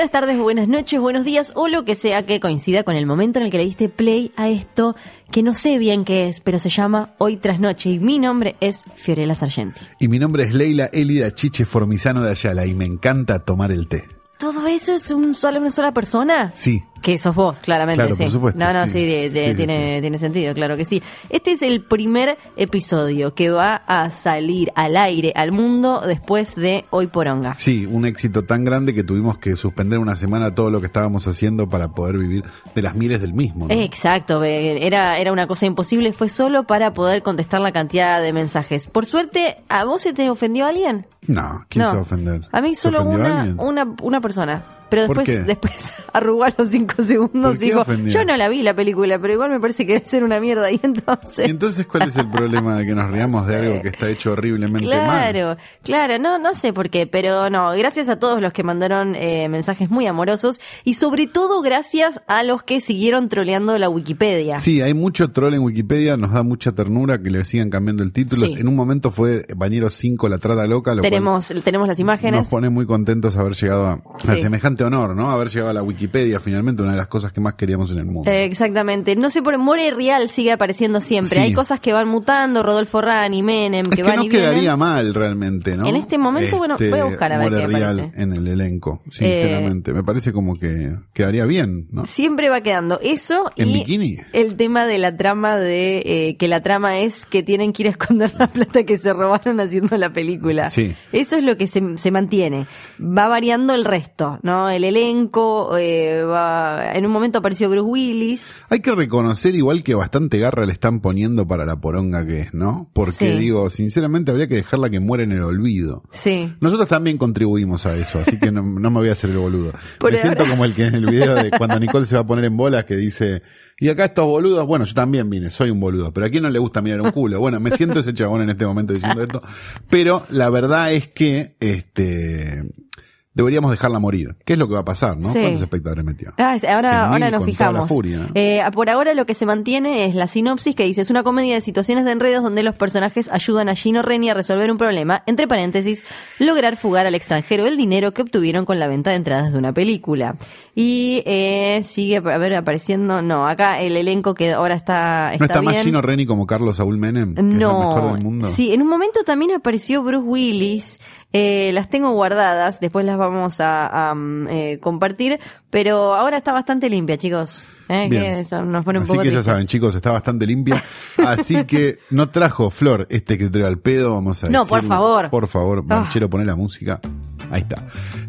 Buenas tardes, buenas noches, buenos días o lo que sea que coincida con el momento en el que le diste play a esto que no sé bien qué es, pero se llama Hoy tras Noche y mi nombre es Fiorella Sargenti. Y mi nombre es Leila Elida Chiche Formizano de Ayala y me encanta tomar el té. ¿Todo eso es un solo, una sola persona? Sí. Que sos vos, claramente, Claro, sí. por supuesto, no, no, sí, sí. de- de- Sí, tiene, tiene sentido, claro que sí. Este es el primer episodio que va a salir al aire, al mundo, después de Hoy Poronga. Sí, un éxito tan grande que tuvimos que suspender una semana todo lo que estábamos haciendo para poder vivir de las miles del mismo. ¿no? Exacto, era, era una cosa imposible, fue solo para poder contestar la cantidad de mensajes. Por suerte, ¿a vos se te ofendió alguien? No, ¿quién No. se va a ofender? A mí ¿Se solo una, una, una persona. Pero ¿Por después, qué? después arrugó a los cinco segundos ¿Por y dijo, ofendió? yo no la vi la película, pero igual me parece que debe ser una mierda y entonces... ¿Y entonces cuál es el problema de que nos riamos de algo que está hecho horriblemente mal? Claro, claro, no, no sé por qué, pero no, gracias a todos los que mandaron eh, mensajes muy amorosos y sobre todo gracias a los que siguieron troleando la Wikipedia. Sí, hay mucho troll en Wikipedia, nos da mucha ternura que le sigan cambiando el título. Sí. En un momento fue Bañero 5, la trata loca, lo tenemos, tenemos las imágenes. nos pone muy contentos haber llegado a, a Sí. Honor, ¿no? Haber llegado a la Wikipedia finalmente, una de las cosas que más queríamos en el mundo. Eh, exactamente. No sé por More Real sigue apareciendo siempre. Sí. Hay cosas que van mutando, Rodolfo Rani, Menem, es que, que van no y vienen. quedaría mal realmente, ¿no? En este momento, bueno, voy a buscar a ver More qué Real aparece. Eh, en el elenco, sinceramente. Me parece como que quedaría bien, ¿no? Siempre va quedando eso ¿En y bikini? el tema de la trama de eh, que la trama es que tienen que ir a esconder la plata que se robaron haciendo la película. Sí. Eso es lo que se, se mantiene. Va variando el resto, ¿no? El elenco, eh, va... en un momento apareció Bruce Willis. Hay que reconocer igual que bastante garra le están poniendo para la poronga que es, ¿no? Porque Sí. digo, sinceramente habría que dejarla que muera en el olvido. Sí. Nosotros también contribuimos a eso, así que no, no me voy a hacer el boludo. Por me siento como el que en el video de cuando Nicole se va a poner en bolas que dice, y acá estos boludos, bueno, yo también vine, soy un boludo, pero a quién no le gusta mirar un culo. Bueno, me siento ese chabón en este momento diciendo esto, pero la verdad es que, este, deberíamos dejarla morir. ¿Qué es lo que va a pasar, no? Sí. ¿Cuántos espectadores metió? Ah, es- ahora, 100.000 ahora nos fijamos. Eh, por ahora lo que se mantiene es la sinopsis que dice es una comedia de situaciones de enredos donde los personajes ayudan a Gino Reni a resolver un problema, entre paréntesis, lograr fugar al extranjero el dinero que obtuvieron con la venta de entradas de una película. Y eh, sigue a ver apareciendo, no, acá el elenco que ahora está, ¿No está más. Gino Reni como Carlos Saúl Menem? Que es el No, mejor del mundo. sí, en un momento también apareció Bruce Willis. Eh, las tengo guardadas, después las vamos a, a, mm, eh, compartir, pero ahora está bastante limpia, chicos. Eh, Bien. que eso nos pone un Así poco que ya saben, chicos, está bastante limpia. Así que no trajo Flor este escritorio al pedo, vamos a No, por favor. Por favor, Ah. Banchero, poné la música. Ahí está.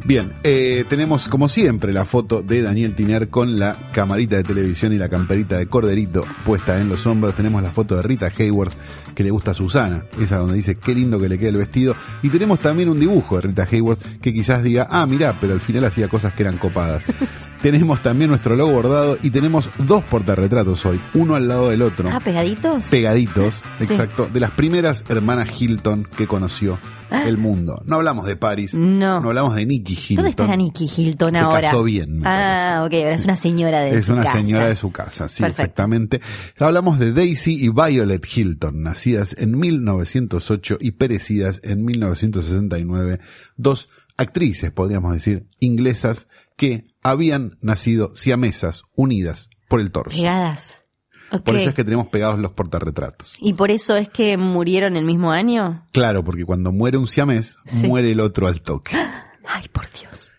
Bien, eh, tenemos como siempre la foto de Daniel Tiner con la camarita de televisión y la camperita de corderito puesta en los hombros. Tenemos la foto de Rita Hayworth que le gusta a Susana, esa donde dice qué lindo que le queda el vestido. Y tenemos también un dibujo de Rita Hayworth que quizás diga, ah, mirá, pero al final hacía cosas que eran copadas. tenemos también nuestro logo bordado y tenemos dos portarretratos hoy, uno al lado del otro Ah, pegaditos. pegaditos, Sí. exacto, de las primeras hermanas Hilton que conoció el mundo. No hablamos de Paris, Ah. No. hablamos de Nicky Hilton. ¿Dónde estará Nicky Hilton Se ahora? casó bien, Ah, ok, es una señora de Es su una casa. señora de su casa, sí, Perfecto. exactamente. Hablamos de Daisy y Violet Hilton, nacidas en 1908 y perecidas en 1969, dos actrices, podríamos decir, inglesas que habían nacido siamesas, unidas por el torso. Pegadas. Por eso es que tenemos pegados los portarretratos. ¿Y por eso es que murieron el mismo año? Claro, porque cuando muere un siamés, Sí. muere el otro al toque. Ay, por Dios.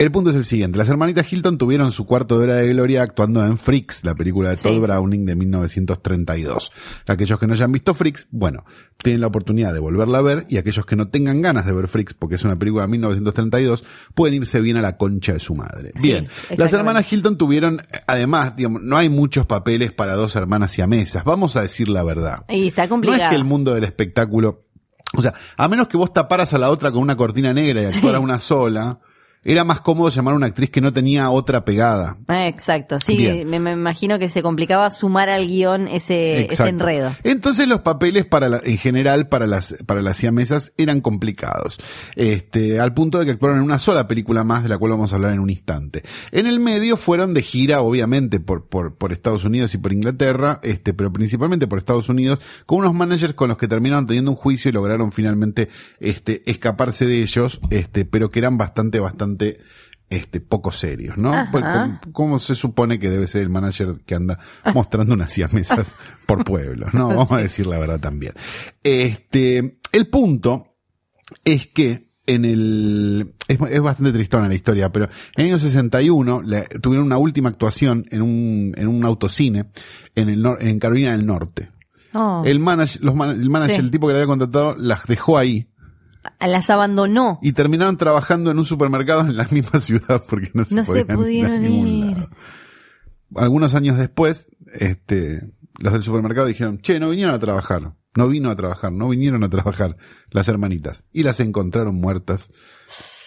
El punto es el siguiente. Las hermanitas Hilton tuvieron su cuarto de hora de gloria actuando en Freaks, la película de Sí. Todd Browning de 1932. Aquellos que no hayan visto Freaks, bueno, tienen la oportunidad de volverla a ver y aquellos que no tengan ganas de ver Freaks, porque es una película de 1932, pueden irse bien a la concha de su madre. Sí, bien, las hermanas Hilton tuvieron, además, digamos, no hay muchos papeles para dos hermanas siamesas. Vamos a decir la verdad. Y está No complicado. es que el mundo del espectáculo, o sea, a menos que vos taparas a la otra con una cortina negra y actuara una sola, era más cómodo llamar a una actriz que no tenía otra pegada. Ah, Exacto, sí, me, me imagino que se complicaba sumar al guion ese, ese enredo. Entonces los papeles para la- en general para las para las siamesas eran complicados, este, al punto de que actuaron en una sola película más de la cual vamos a hablar en un instante. En el medio fueron de gira, obviamente por por, por Estados Unidos y por Inglaterra, este, pero principalmente por Estados Unidos, con unos managers con los que terminaron teniendo un juicio y lograron finalmente este escaparse de ellos, este, pero que eran bastante bastante este, poco serios, ¿no? Pues, como- ¿Cómo se supone que debe ser el manager que anda mostrando unas siamesas por pueblo, ¿no? Vamos a decir la verdad también. Este, el punto es que en el, es, es bastante tristona la historia, pero en el año 61 le- tuvieron una última actuación en un, en un autocine en el, nor- en Carolina del Norte. Oh, El manager, los man- el manager, Sí. el tipo que le había contratado, las dejó ahí las abandonó. y terminaron trabajando en un supermercado en la misma ciudad porque no se No se podían ir a pudieron ningún ir. lado. Algunos años después, este, los del supermercado dijeron, che, no vinieron a trabajar, no vino a trabajar, no vinieron a trabajar las hermanitas y las encontraron muertas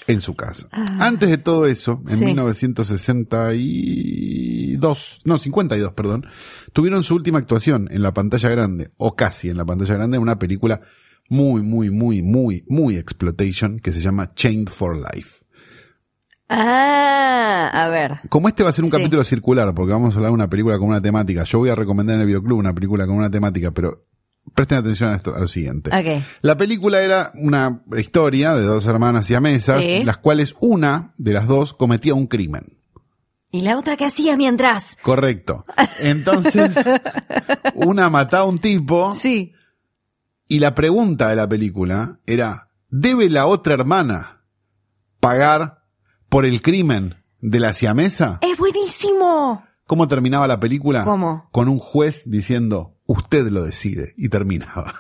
en su casa. Antes de todo eso, en Sí. 1962, no, 52, perdón, tuvieron su última actuación en la pantalla grande, o casi en la pantalla grande, en una película muy, muy, muy, muy, muy exploitation que se llama Chained for Life. Ah, a ver. Como este va a ser un Sí. capítulo circular, porque vamos a hablar de una película con una temática, yo voy a recomendar en el videoclub una película con una temática, pero presten atención a, esto, a lo siguiente. Ok. La película era una historia de dos hermanas siamesas, Sí. las cuales una de las dos cometía un crimen. ¿Y la otra qué hacía mientras? Correcto. Entonces, una mataba a un tipo Sí. Y la pregunta de la película era, ¿debe la otra hermana pagar por el crimen de la siamesa? ¡Es buenísimo! ¿Cómo terminaba la película? ¿Cómo? Con un juez diciendo, usted lo decide. Y terminaba.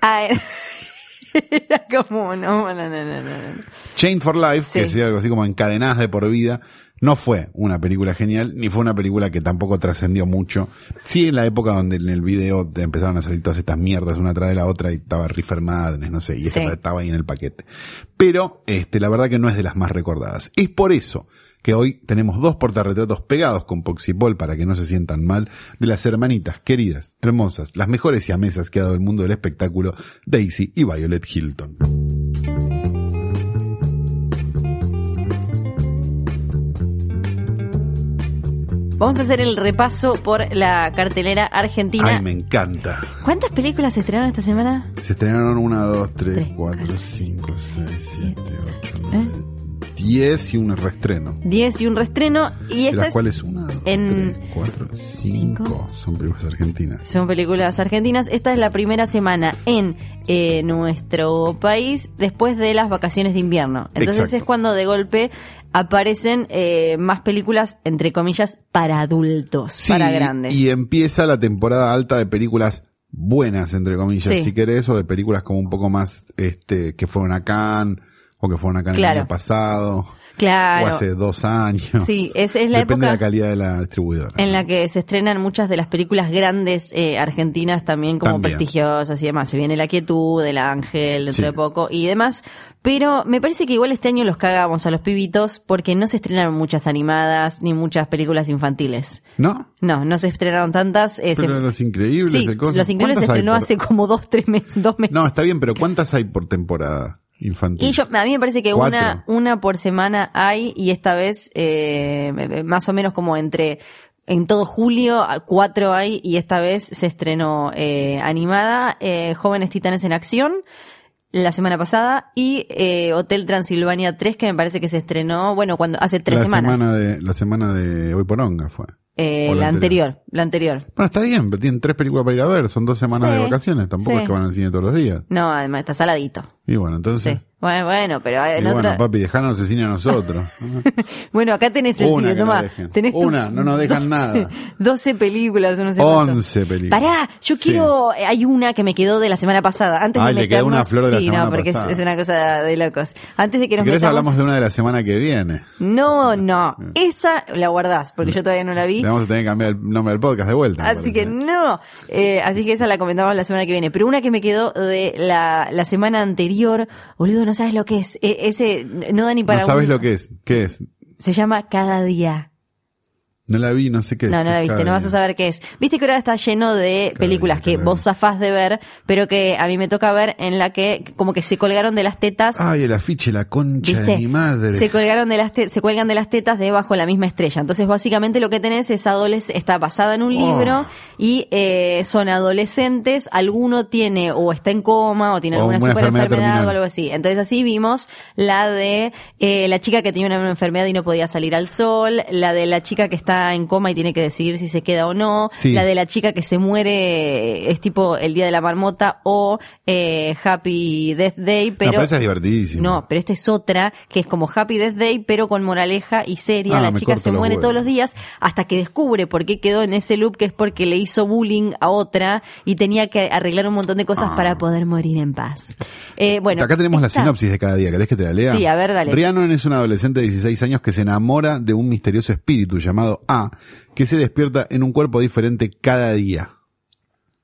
Ah, era como, no, no, no, no, no. Chained for Life, Sí. que decía algo así como encadenadas de por vida, no fue una película genial, ni fue una película que tampoco trascendió mucho. Sí, en la época donde en el video te empezaron a salir todas estas mierdas una tras de la otra y estaba Reefer Madness, no sé, y esa Sí. estaba ahí en el paquete. Pero, este, la verdad que no es de las más recordadas. Es por eso que hoy tenemos dos portarretratos pegados con Poxipol para que no se sientan mal de las hermanitas queridas, hermosas, las mejores siamesas que ha dado el mundo del espectáculo, Daisy y Violet Hilton. Vamos a hacer el repaso por la cartelera argentina. Ay, me encanta. ¿Cuántas películas se estrenaron esta semana? Se estrenaron 1, 2, 3, Tres, 4, cuatro, 5, 6, 7, 8, ¿Eh? 9, 10 y un reestreno. 10 y un reestreno. Y De estas las cuales 1, 2, en 3, 4, cinco. 5 son películas argentinas. son películas argentinas. Esta es la primera semana en eh, nuestro país después de las vacaciones de invierno. Entonces Exacto. es cuando de golpe aparecen eh, más películas, entre comillas, para adultos, Sí, para grandes. Y empieza la temporada alta de películas buenas, entre comillas, Sí. si querés, o de películas como un poco más, este, que fueron a Cannes, o que fueron a Cannes Claro. el año pasado, claro. o hace dos años. Sí, es, es la Depende de la calidad de la distribuidora. en la que se estrenan muchas de las películas grandes eh, argentinas también como También. prestigiosas y demás. Se viene La Quietud, El Ángel, dentro Sí. de poco y demás. Pero me parece que igual este año los cagamos a los pibitos porque no se estrenaron muchas animadas ni muchas películas infantiles. ¿No? No, no se estrenaron tantas. eh, se- Los Increíbles, sí. Los Increíbles se ¿Cuántas hay estrenó por- hace como dos, tres meses, dos meses. No, está bien, pero ¿cuántas hay por temporada infantil? Y yo, a mí me parece que Cuatro. una, una por semana hay y esta vez eh, más o menos como entre en todo julio a- cuatro hay y esta vez se estrenó eh, animada eh, Jóvenes Titanes en Acción la semana pasada y eh, Hotel Transilvania 3 que me parece que se estrenó bueno cuando hace tres la semanas Semana de, la semana de Hoy por Onga fue. Eh, la anterior la anterior Bueno, está bien, pero tienen tres películas para ir a ver, son dos semanas Sí, de vacaciones, tampoco sí. es que van al cine todos los días. no además está saladito Y bueno, entonces... sí bueno bueno pero y en bueno, otra papi, dejanos ese cine a nosotros. Bueno, acá tenés el Una cine, toma. Tenés Una, no nos dejan 12 nada. 12 películas, no sé cuánto. 11 películas. Pará, yo Sí. quiero, eh, hay una que me quedó de la semana pasada. Antes Ay, de le quedó meternos, una flor de la sí, semana no, porque es, pasada. es una cosa de locos. Antes de que Si nos querés metamos. hablamos de una de la semana que viene. No, no. Esa la guardás, porque yo todavía no la vi. Le vamos a tener que cambiar el nombre del podcast de vuelta. Así que no. Eh, así que esa la comentamos la semana que viene. Pero una que me quedó de la, la semana anterior, boludo, no no sabes lo que es. E- ese no da ni para no sabes lo que es. ¿Qué es? Se llama Cada Día. No la vi, no sé qué. No, no la viste, no vas a saber qué es. Viste que ahora está lleno de películas que vos zafás de ver, pero que a mí me toca ver en la que como que se colgaron de las tetas. Ay, el afiche, la concha ¿Viste? de mi madre. Se colgaron de las te- se cuelgan de las tetas debajo de la misma estrella. Entonces, básicamente lo que tenés es adoles está basada en un Oh. libro y eh, son adolescentes, alguno tiene o está en coma o tiene O alguna una super enfermedad enfermedad o algo así. Entonces, así vimos la de eh, la chica que tenía una enfermedad y no podía salir al sol, la de la chica que está en coma y tiene que decidir si se queda o no, Sí. la de la chica que se muere es tipo el día de la marmota o eh, Happy Death Day, No, pero pero esa es divertidísima. no, pero esta es otra, que es como Happy Death Day, pero con moraleja y seria. Ah, la chica se muere huevos. todos los días hasta que descubre por qué quedó en ese loop, que es porque le hizo bullying a otra y tenía que arreglar un montón de cosas Ah. para poder morir en paz. Eh, bueno, Acá tenemos la sinopsis de cada día. ¿Querés que te la lea? Sí, a ver, dale. Rhiannon es una adolescente de 16 años que se enamora de un misterioso espíritu llamado A, que se despierta en un cuerpo diferente cada día.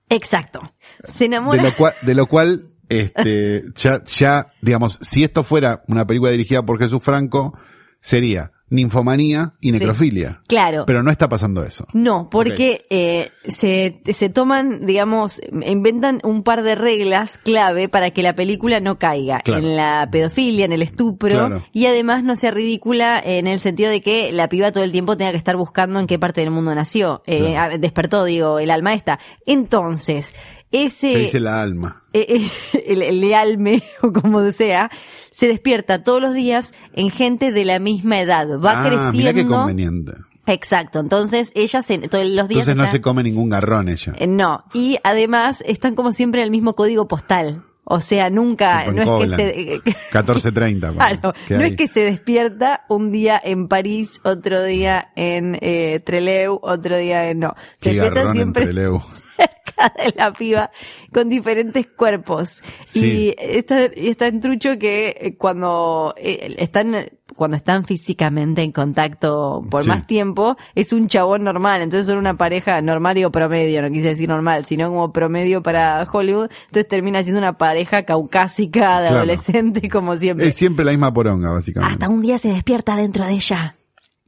Exacto. Se De enamora. lo cual, de lo cual este, ya, ya, digamos, si esto fuera una película dirigida por Jesús Franco, sería ninfomanía y Sí. necrofilia. Claro. Pero no está pasando eso. No, porque eh, se, se toman, digamos, inventan un par de reglas clave para que la película no caiga Claro. en la pedofilia, en el estupro, Claro. y además no sea ridícula en el sentido de que la piba todo el tiempo tenga que estar buscando en qué parte del mundo nació. Eh, Claro. despertó, digo, el alma esta. Entonces, ese... Te dice la alma. eh, eh, el, el lealme, o como sea, se despierta todos los días en gente de la misma edad. Va ah, mira qué creciendo. conveniente. Exacto, entonces ella se, todos los días. Entonces no está- se come ningún garrón ella. eh, No, y además están como siempre en el mismo código postal. O sea, nunca, en no es que se... eh, 14.30. Claro, ¿qué no es que se despierta un día en París, otro día en eh, Trelew, otro día en... No, se Qué despierta siempre Leo. Cerca de la piba con diferentes cuerpos. Sí. Y está, y está en trucho que eh, cuando eh, están cuando están físicamente en contacto por Sí. más tiempo, es un chabón normal. Entonces son una pareja normal, digo promedio, no quise decir normal, sino como promedio para Hollywood. Entonces termina siendo una pareja caucásica de Claro. adolescente, como siempre. Es siempre la misma poronga, básicamente. Hasta un día se despierta dentro de ella.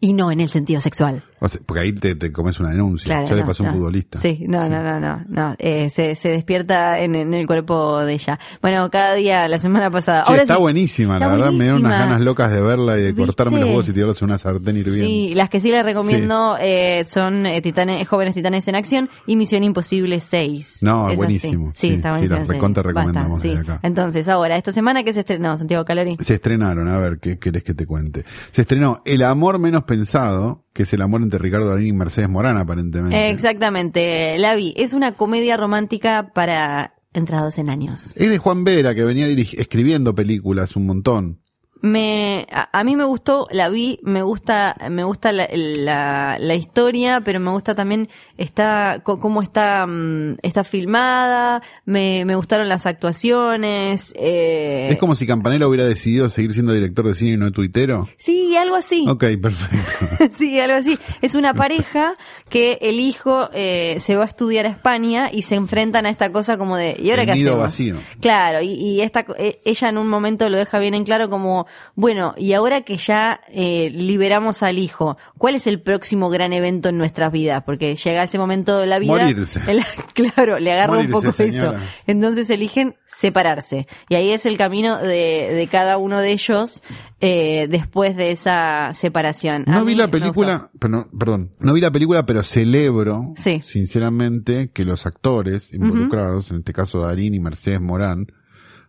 Y no en el sentido sexual. O sea, porque ahí te, te comes una denuncia. Claro, ya le pasó a un futbolista. Sí, no, no, no, no, no. Eh, se, se despierta en, en el cuerpo de ella. Bueno, cada día, la semana pasada. Che, Ahora está sí. buenísima, Está la verdad me dio unas ganas locas de verla y de ¿Viste? cortarme los huevos y tirarlos en una sartén hirviendo. Sí, las que sí les recomiendo eh, son eh, titanes, Jóvenes Titanes en Acción y Misión Imposible 6. No, Esas buenísimo. Sí, Sí, está sí, buenísimo. las recontra recomendamos sí. desde acá. Entonces, ahora, esta semana que se estrenó, Santiago Calori. Se estrenaron, a ver, ¿qué querés que te cuente? Se estrenó El amor menos pensado, que es el amor entre Ricardo Darín y Mercedes Morán, aparentemente. Exactamente, la vi. Es una comedia romántica para entrados en años. Es de Juan Vera, que venía escribiendo películas un montón. Me, a, a mí me gustó, la vi, me gusta, me gusta la, la, la historia, pero me gusta también está, cómo está, mm, está filmada, me, me gustaron las actuaciones, eh, Es como si Campanella hubiera decidido seguir siendo director de cine y no de tuitero. sí, algo así. Ok, perfecto. Sí, algo así. Es una pareja que el hijo eh, se va a estudiar a España y se enfrentan a esta cosa como de ¿y ahora El qué nido hacemos? vacío. Claro, y, y esta eh, ella en un momento lo deja bien en claro como bueno, y ahora que ya eh, liberamos al hijo, ¿cuál es el próximo gran evento en nuestras vidas? Porque llega ese momento de la vida, Morirse. el- claro, le agarra un poco señora. eso. Entonces eligen separarse. Y ahí es el camino de, de cada uno de ellos eh, después de esa separación. No vi la película, pero, perdón, no vi la película, pero celebro, Sí. sinceramente, que los actores involucrados, en este caso Darín y Mercedes Morán,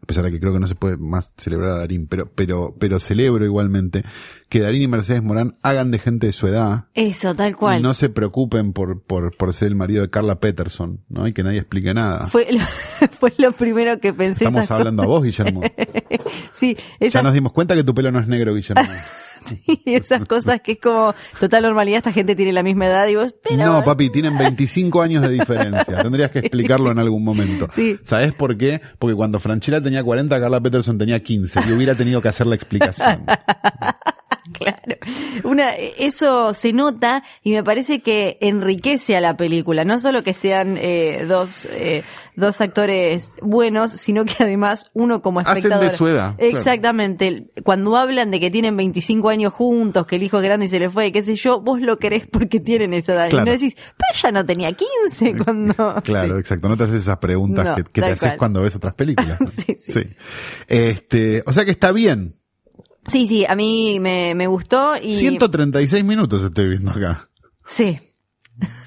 a pesar de que creo que no se puede más celebrar a Darín, pero, pero, pero celebro igualmente que Darín y Mercedes Morán hagan de gente de su edad Eso, tal cual. y no se preocupen por, por, por ser el marido de Carla Peterson, ¿no? Y que nadie explique nada. Fue lo, fue lo primero que pensé. Estamos hablando a vos, Guillermo. Sí, Ya nos dimos cuenta que tu pelo no es negro, Guillermo. sí, esas cosas que es como total normalidad. Esta gente tiene la misma edad y vos, pero. No, papi, tienen 25 años de diferencia. Tendrías que explicarlo en algún momento. Sí. ¿Sabes por qué? Porque cuando Franchella tenía 40, Carla Peterson tenía 15 y hubiera tenido que hacer la explicación. Claro. Una, eso se nota y me parece que enriquece a la película. No solo que sean eh, dos, eh, dos actores buenos, sino que además uno como Hacen de espectador. su edad, claro. Exactamente. Cuando hablan de que tienen 25 años juntos, que el hijo es grande y se le fue, qué sé yo, vos lo querés porque tienen esa edad. Claro. Y no decís, pero ella no tenía 15 cuando. Claro, Sí. exacto. No te haces esas preguntas No, que, que te haces cuando ves otras películas. ¿no? Sí, sí. Este, o sea que está bien. Sí, sí, a mí me, me gustó y. 136 minutos estoy viendo acá. Sí.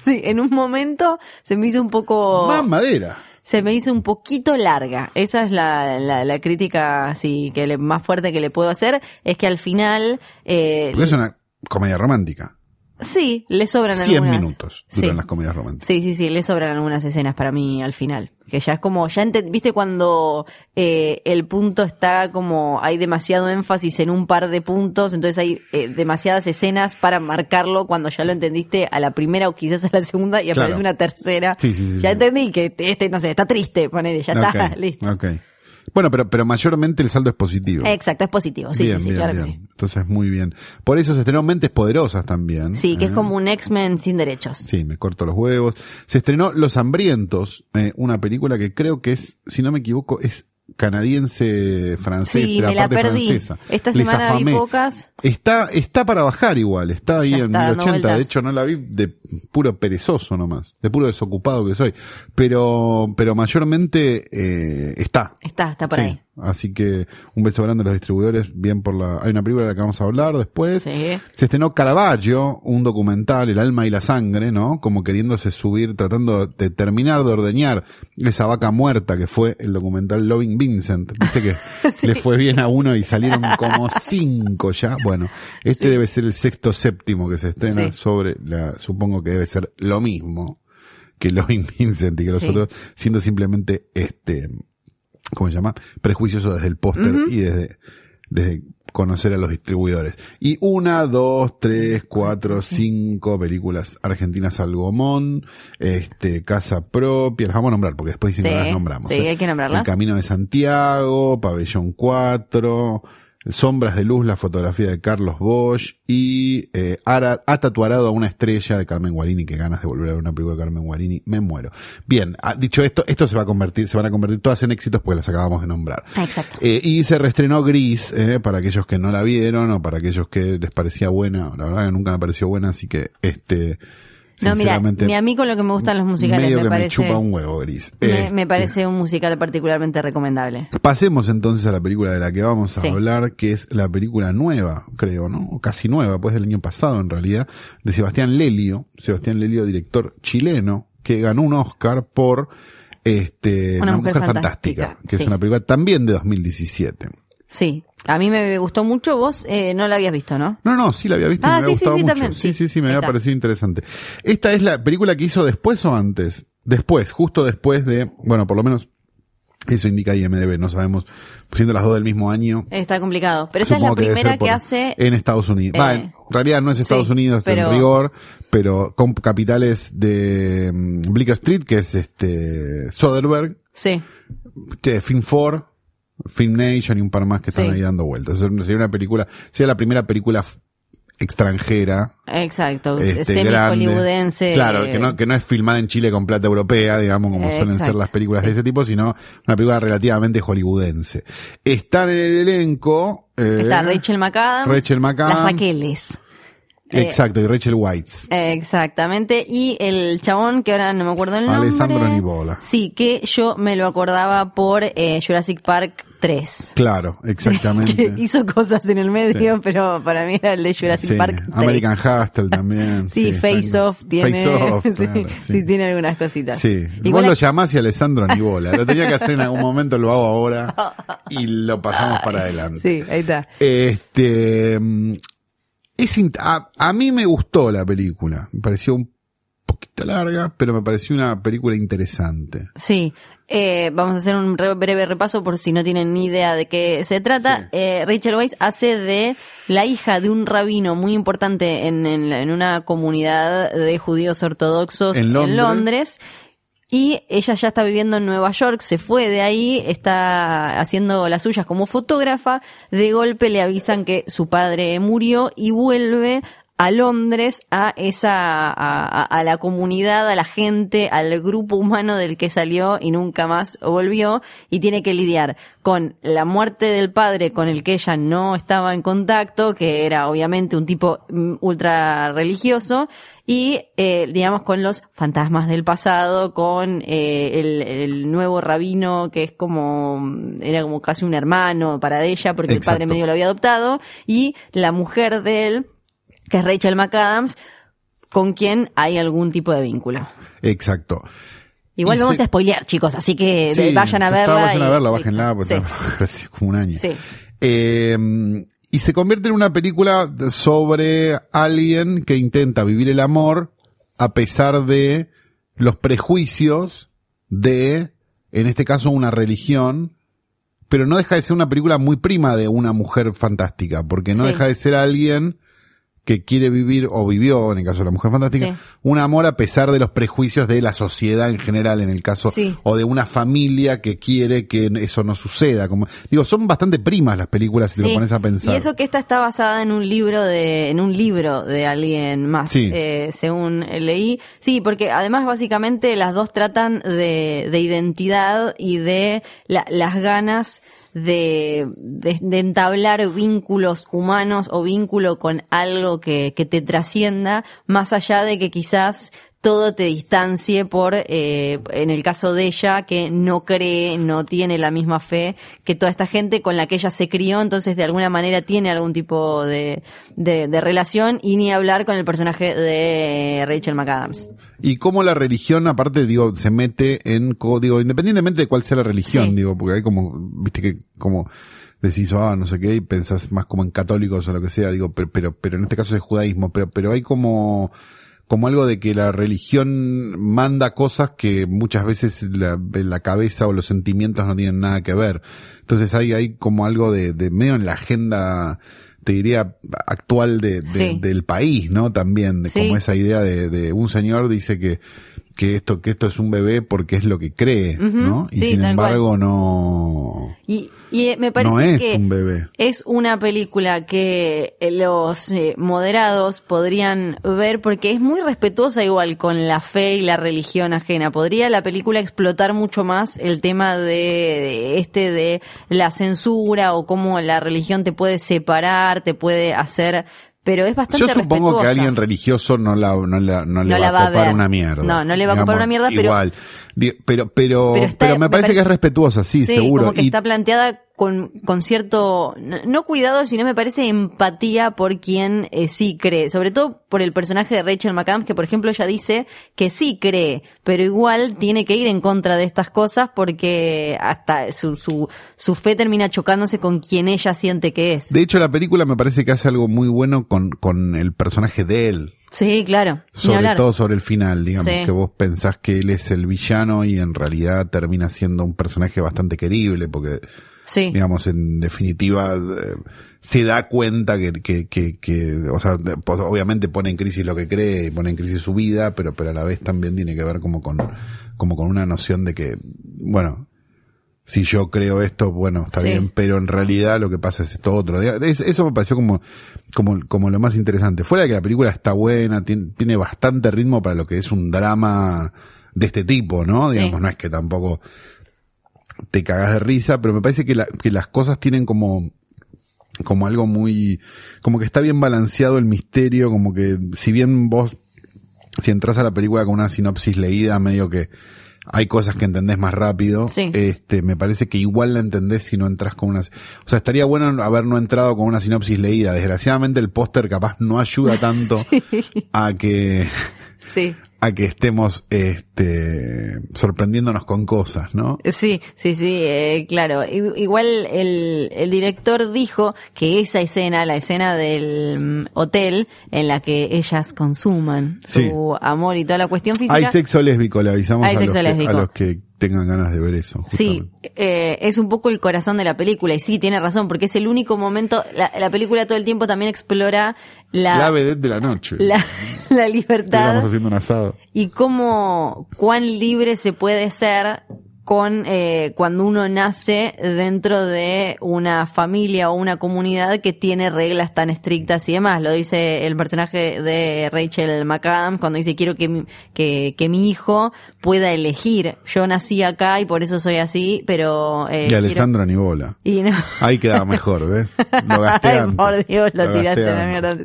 Sí, en un momento se me hizo un poco. Más madera. se me hizo un poquito larga. Esa es la, la, la crítica sí, que le- más fuerte que le puedo hacer. Es que al final, eh, Porque es una comedia romántica. Sí, le sobran 100 algunas. minutos duran Sí. las comedias románticas. Sí, sí, sí, le sobran algunas escenas para mí al final. Que ya es como, ya ente- viste cuando eh, el punto está como, hay demasiado énfasis en un par de puntos, entonces hay eh, demasiadas escenas para marcarlo cuando ya lo entendiste a la primera o quizás a la segunda y aparece una tercera. Sí, sí, sí, ya sí. entendí que este, no sé, está triste, ponele, ya está, listo. ok. Bueno, pero, pero mayormente el saldo es positivo. Exacto, es positivo, sí, bien, sí, sí, bien, claro bien. que sí. Entonces, muy bien. Por eso se estrenó Mentes Poderosas también. Sí, que es ¿eh? como un X-Men sin derechos. Sí, me corto los huevos. Se estrenó Los Hambrientos, eh, una película que creo que es, si no me equivoco, es canadiense francés, Sí, de la me la parte perdí. francesa. Esta Les semana vi afamé. pocas. Está, está para bajar igual, está ahí Ya en está dando 1080, de hecho no la vi de puro perezoso nomás, de puro desocupado que soy, pero, pero mayormente eh, está. Está, está por Sí, ahí. Así que un beso grande a los distribuidores, bien por la, hay una película de la que vamos a hablar después. Sí. Se estrenó Caravaggio, un documental, El alma y la sangre, ¿no? Como queriéndose subir, tratando de terminar de ordeñar esa vaca muerta que fue el documental Loving Vincent. Viste que le fue bien a uno y salieron como cinco ya. Bueno, este debe ser el sexto séptimo que se estrena sobre la, supongo que debe ser lo mismo que Loving Vincent y que los otros, siendo simplemente este, ¿cómo se llama? Prejuicioso desde el póster y desde, desde conocer a los distribuidores. Y una, dos, tres, cuatro, cinco películas argentinas al gomón, este, Casa Propia, las vamos a nombrar porque después dicen que Sí, no las nombramos. sí, ¿eh? hay que nombrarlas. El Camino de Santiago, Pabellón 4, Sombras de Luz, la fotografía de Carlos Bosch y eh, Ara- ha tatuado a una estrella de Carmen Guarini, que ganas de volver a ver una película de Carmen Guarini, me muero. Bien, ah, dicho esto, esto se va a convertir, se van a convertir todas en éxitos porque las acabamos de nombrar. Ah, exacto. Eh, y se reestrenó Gris, eh, para aquellos que no la vieron o para aquellos que les parecía buena, la verdad que nunca me pareció buena, así que este, No, mira, sinceramente, ni a mí con lo que me gustan los musicales medio me que me parece. chupa un huevo Gris. me, Este, me parece un musical particularmente recomendable. Pasemos entonces a la película de la que vamos a Sí. hablar, que es la película nueva, creo, ¿no? O casi nueva, pues del año pasado en realidad, de Sebastián Lelio, Sebastián Lelio, director chileno, que ganó un Oscar por este Una mujer fantástica, que sí. es una película también de 2017. Sí, a mí me gustó mucho. Vos eh, no la habías visto, ¿no? No, no, sí la había visto Ah, me sí, sí, gustado sí, mucho. también, sí, sí. sí, me había parecido interesante. Esta es la película que hizo después o antes. Después, justo después de, bueno, por lo menos eso indica IMDB, no sabemos, siendo las dos del mismo año. Está complicado. Pero esta es la primera que hace. en Estados Unidos. eh, Va, en realidad no es Estados sí, Unidos pero- en rigor, pero con capitales de mm, Bleecker Street, que es este Soderbergh, Sí, Film 4, Film Nation y un par más que están Sí. ahí dando vueltas. Sería una película, sería la primera película extranjera exacto. este, semi grande. hollywoodense. Claro, que no, que no es filmada en Chile con plata europea, digamos, como suelen ser las películas de ese tipo, sino una película relativamente hollywoodense. Están en el elenco. eh, Está Rachel McAdams. Rachel McAdams. Las Raqueles. Eh, Exacto, y Rachel Whites. Exactamente. Y el chabón, que ahora no me acuerdo el nombre. Alessandro Nivola. Sí, que yo me lo acordaba por eh, Jurassic Park 3. Claro, exactamente. Que hizo cosas en el medio, Sí. pero para mí era el de Jurassic Sí, Park 3. American Hustle también. Sí, Face Off tiene. Face Off, sí, claro, sí, sí. tiene algunas cositas. Sí, Igual vos lo ac- llamás y Alessandro Nivola. Lo tenía que hacer en algún momento, lo hago ahora y lo pasamos para adelante. Sí, ahí está. Este, mm, es a, a mí me gustó la película. Me pareció un poquito larga, pero me pareció una película interesante. Sí. Eh, vamos a hacer un re- breve repaso por si no tienen ni idea de qué se trata. Eh, Rachel Weisz hace de la hija de un rabino muy importante en, en en una comunidad de judíos ortodoxos En en Londres. Londres Y ella ya está viviendo en Nueva York, se fue de ahí, está haciendo las suyas como fotógrafa. De golpe le avisan que su padre murió y vuelve a Londres a esa a, a, la comunidad, a la gente, al grupo humano del que salió y nunca más volvió y tiene que lidiar con la muerte del padre con el que ella no estaba en contacto, que era obviamente un tipo mm, ultra religioso y eh, digamos con los fantasmas del pasado, con eh, el, el, nuevo rabino que es como era como casi un hermano para ella porque Exacto. el padre medio lo había adoptado y la mujer de él que es Rachel McAdams, con quien hay algún tipo de vínculo. Exacto. Igual Y vamos se- a spoilear, chicos, así que Sí, vayan a está, verla. Vayan a y- verla, y- bájenla, porque Sí. hace como un año. Sí. Eh, y se convierte en una película sobre alguien que intenta vivir el amor a pesar de los prejuicios de, en este caso, una religión, pero no deja de ser una película muy prima de una mujer fantástica, porque no Sí. deja de ser alguien que quiere vivir, o vivió, en el caso de la mujer fantástica, Sí. un amor a pesar de los prejuicios de la sociedad en general, en el caso, Sí. o de una familia que quiere que eso no suceda. Como, digo, son bastante primas las películas si te lo pones a pensar. Y eso que esta está basada en un libro de, en un libro de alguien más, eh, según leí. Sí, porque además básicamente las dos tratan de, de identidad y de la- las ganas de, de, de entablar vínculos humanos o vínculo con algo que, que te trascienda, más allá de que quizás todo te distancie por, eh, en el caso de ella, que no cree, no tiene la misma fe que toda esta gente con la que ella se crió, entonces de alguna manera tiene algún tipo de, de, de relación y ni hablar con el personaje de Rachel McAdams. Y cómo la religión, aparte, digo, se mete en, co- digo, independientemente de cuál sea la religión, Sí. digo, porque hay como, viste que, como, decís, ah, no sé qué, y pensás más como en católicos o lo que sea, digo, pero, pero, pero en este caso es judaísmo, pero, pero hay como, como algo de que la religión manda cosas que muchas veces la, la cabeza o los sentimientos no tienen nada que ver. Entonces hay, hay como algo de, de medio en la agenda, te diría, actual de, de- Sí. del país, ¿no? También, de Sí. como esa idea de, de un señor dice que, que esto, que esto es un bebé porque es lo que cree, ¿no? Y sí, sin embargo no, Y, y eh, me parece no es que un bebé. es una película que eh, los eh, moderados podrían ver porque es muy respetuosa igual con la fe y la religión ajena. Podría la película explotar mucho más el tema de, de este de la censura o cómo la religión te puede separar, te puede hacer, pero es bastante Yo supongo que respetuosa. alguien religioso no la, no la- no le No va la a va a copar ver. una mierda. No, no le va a copar una mierda, pero- Igual. Pero, pero, Pero pero, me me parece que parece- es respetuosa, sí, Sí, seguro. como que Y- está planteada con, con cierto, no, cuidado, sino me parece empatía por quien eh, sí cree. Sobre todo por el personaje de Rachel McAdams, que por ejemplo ella dice que sí cree, pero igual tiene que ir en contra de estas cosas porque hasta su, su, su fe termina chocándose con quien ella siente que es. de hecho, la película me parece que hace algo muy bueno con, con el personaje de él. Sí, claro. Sobre todo sobre el final, digamos, Sí. que vos pensás que él es el villano y en realidad termina siendo un personaje bastante querible porque, Sí. digamos, en definitiva, eh, se da cuenta que, que, que, que, o sea, pues, obviamente pone en crisis lo que cree pone en crisis su vida, pero, pero a la vez también tiene que ver como con, como con una noción de que, bueno, si yo creo esto, bueno, está Sí. bien, pero en realidad lo que pasa es esto otro. Es- Eso me pareció como, como, como lo más interesante. Fuera de que la película está buena, tiene, tiene bastante ritmo para lo que es un drama de este tipo, ¿no? Sí. Digamos, no es que tampoco te cagas de risa, pero me parece que, la- que las cosas tienen como, como algo muy, como que está bien balanceado el misterio, como que si bien vos, si entras a la película con una sinopsis leída, medio que hay cosas que entendés más rápido, Sí. este, me parece que igual la entendés si no entras con una, o sea, estaría bueno haber no entrado con una sinopsis leída. Desgraciadamente el póster capaz no ayuda tanto a que, Sí. A que estemos, este, sorprendiéndonos con cosas, ¿no? Sí, sí, sí, eh, claro. Igual el, el director dijo que esa escena, la escena del mm, hotel en la que ellas consuman Sí. su amor y toda la cuestión física. Hay sexo lésbico, le avisamos Hay a, los que, a los que tengan ganas de ver eso. Sí, eh, es un poco el corazón de la película y sí, tiene razón, porque es el único momento, la, la película todo el tiempo también explora la, La vedette de la noche. la, la libertad Estamos haciendo un asado. y cómo cuán libre se puede ser con eh, cuando uno nace dentro de una familia o una comunidad que tiene reglas tan estrictas y demás. Lo dice el personaje de Rachel McAdams cuando dice quiero que, mi- que, que mi hijo pueda elegir. Yo nací acá y por eso soy así, pero... eh, Y quiero- Alessandro ni bola. Y no. Ahí quedaba mejor, ¿ves? Lo gasté Ay, antes. por Dios, lo, gasté tiraste a la mierda.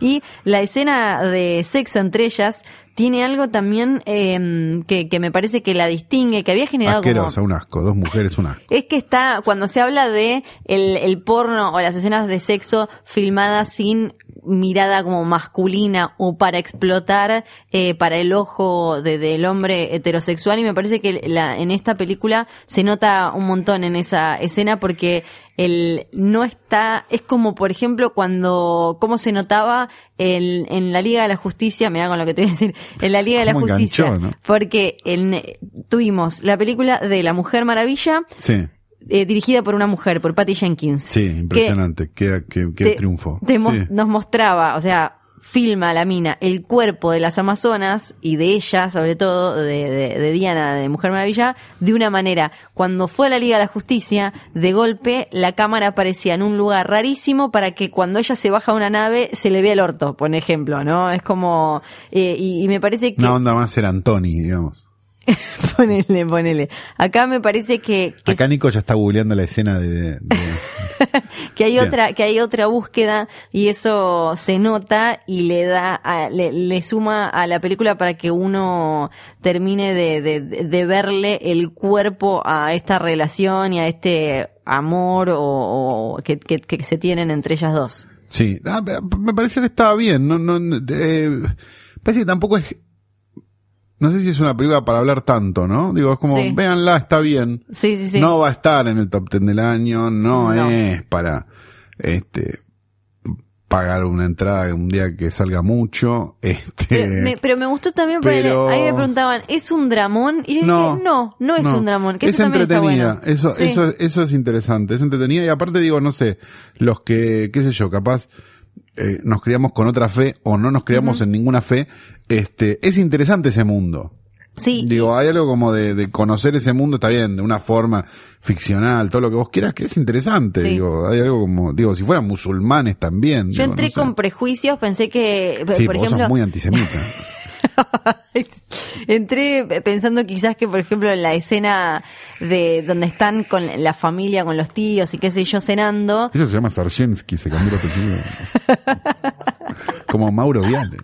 Y la escena de sexo entre ellas tiene algo también eh, que, que me parece que la distingue, que había generado Asquerosa, como... un asco. Dos mujeres, un asco. Es que está, cuando se habla de el, el porno o las escenas de sexo filmadas sin mirada como masculina o para explotar eh, para el ojo de- del hombre heterosexual y me parece que la, en esta película se nota un montón en esa escena porque el no está es como por ejemplo cuando cómo se notaba el, en la Liga de la Justicia mira con lo que te voy a decir en la Liga de la Justicia enganchó, ¿no? porque en, tuvimos la película de la Mujer Maravilla Sí, eh, dirigida por una mujer, por Patty Jenkins. sí, impresionante. Qué, qué- qué te- triunfo. te mo- Sí. Nos mostraba, o sea, filma la mina el cuerpo de las Amazonas y de ella, sobre todo, de, de- de Diana, de Mujer Maravilla, de una manera. Cuando fue a la Liga de la Justicia, de golpe la cámara aparecía en un lugar rarísimo para que cuando ella se baja a una nave se le vea el orto, por ejemplo, ¿no? Es como, eh, y, y me parece que... Una onda más ser Antoni, digamos. ponele, ponele. Acá me parece que, que Acá Nico ya está googleando la escena de... de- que hay Bien. otra que hay otra búsqueda y eso se nota y le da a- le, le suma a la película para que uno termine de, de, de verle el cuerpo a esta relación y a este amor o, o que, que, que se tienen entre ellas dos Sí, Ah, me- pareció que estaba bien. No, no, eh, parece que tampoco es... No sé si es una película para hablar tanto, ¿no? Digo, es como, Sí. véanla, está bien. sí sí sí No va a estar en el top ten del año, no, No. es para este pagar una entrada un día que salga mucho. Este, pero me, pero me gustó también porque pero- ahí me preguntaban ¿es un dramón? y yo no, dije no, no es un dramón que es eso está entretenida, bueno. eso, Sí. eso, eso es interesante, es entretenida y aparte digo, no sé, los que, qué sé yo, capaz eh, nos criamos con otra fe o no nos criamos en ninguna fe, este, es interesante ese mundo. sí Digo, hay algo como de, de conocer ese mundo, está bien, de una forma ficcional, todo lo que vos quieras, que es interesante. Sí. Digo, hay algo como, digo, si fueran musulmanes también. yo digo, entré no sé. con prejuicios pensé que Sí, por vos ejemplo sos muy antisemita. Entré pensando quizás que, por ejemplo, en la escena de donde están con la familia, con los tíos y qué sé yo, cenando, Ella se llama Sarjensky, se cambió el apellido. como Mauro Viale.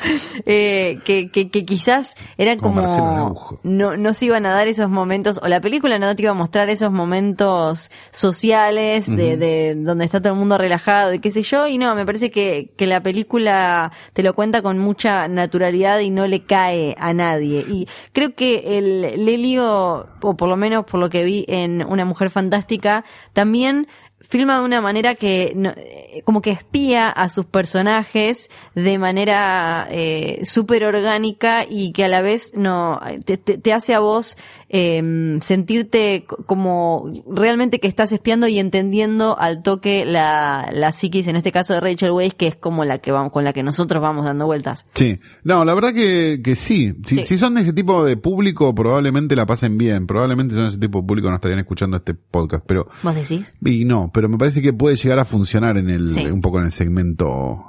eh, que, que, que quizás eran Como no, no se iban a dar esos momentos, o la película no te iba a mostrar esos momentos sociales de, de donde está todo el mundo relajado y qué sé yo, y no, me parece que, que la película te lo cuenta con mucha naturalidad y no le cae a nadie. Y creo que el Lelio, o por lo menos por lo que vi en Una Mujer Fantástica, también filma de una manera que no- eh, como que espía a sus personajes de manera eh, súper orgánica y que a la vez no te, te- te hace a vos eh, sentirte co- como realmente que estás espiando y entendiendo al toque la, la psiquis, en este caso de Rachel Weisz, que es como la que vamos, con la que nosotros vamos dando vueltas. Sí, no, la verdad que, que sí. Si, Sí. si son de ese tipo de público, probablemente la pasen bien. Probablemente son ese tipo de público, no estarían escuchando este podcast. Pero, ¿Vos decís? y no, pero me parece que puede llegar a funcionar en el, Sí. un poco en el segmento,